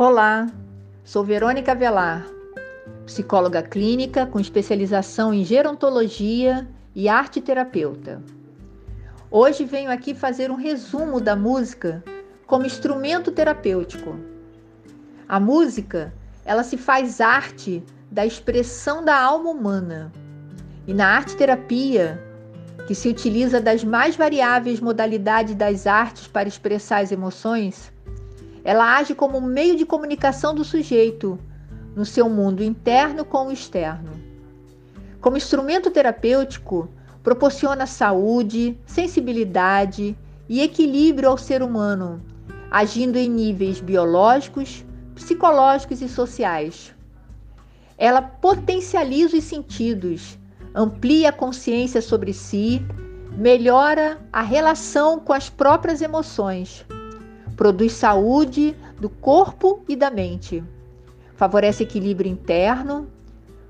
Olá, sou Verônica Velar, psicóloga clínica com especialização em gerontologia e arte terapeuta. Hoje venho aqui fazer um resumo da música como instrumento terapêutico. A música, ela se faz arte da expressão da alma humana. E na arte terapia, que se utiliza das mais variáveis modalidades das artes para expressar as emoções, ela age como meio de comunicação do sujeito no seu mundo interno com o externo. Como instrumento terapêutico, proporciona saúde, sensibilidade e equilíbrio ao ser humano, agindo em níveis biológicos, psicológicos e sociais. Ela potencializa os sentidos, amplia a consciência sobre si, melhora a relação com as próprias emoções produz saúde do corpo e da mente, favorece equilíbrio interno,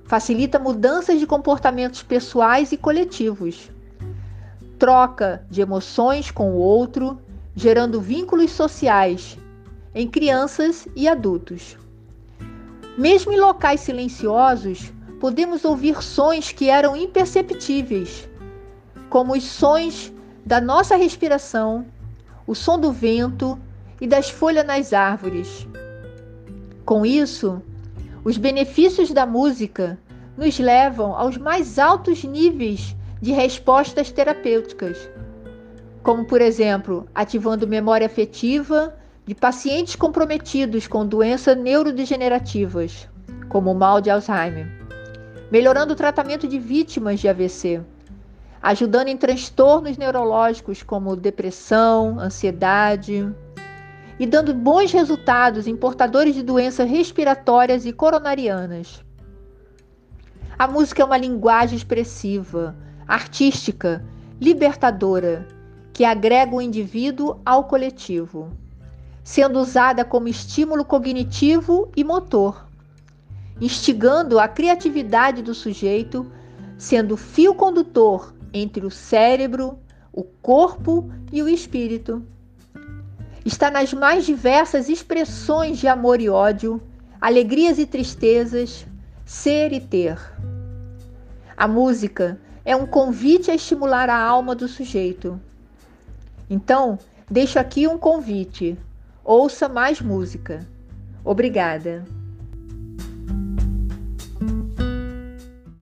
facilita mudanças de comportamentos pessoais e coletivos, troca de emoções com o outro, gerando vínculos sociais em crianças e adultos. Mesmo em locais silenciosos, podemos ouvir sons que eram imperceptíveis, como os sons da nossa respiração, o som do vento, e das folhas nas árvores. Com isso, os benefícios da música nos levam aos mais altos níveis de respostas terapêuticas, como, por exemplo, ativando memória afetiva de pacientes comprometidos com doenças neurodegenerativas, como o mal de Alzheimer, melhorando o tratamento de vítimas de AVC, ajudando em transtornos neurológicos como depressão, ansiedade, e dando bons resultados em portadores de doenças respiratórias e coronarianas. A música é uma linguagem expressiva, artística, libertadora, que agrega o indivíduo ao coletivo, sendo usada como estímulo cognitivo e motor, instigando a criatividade do sujeito, sendo fio condutor entre o cérebro, o corpo e o espírito está nas mais diversas expressões de amor e ódio, alegrias e tristezas, ser e ter. A música é um convite a estimular a alma do sujeito. Então, deixo aqui um convite. Ouça mais música. Obrigada.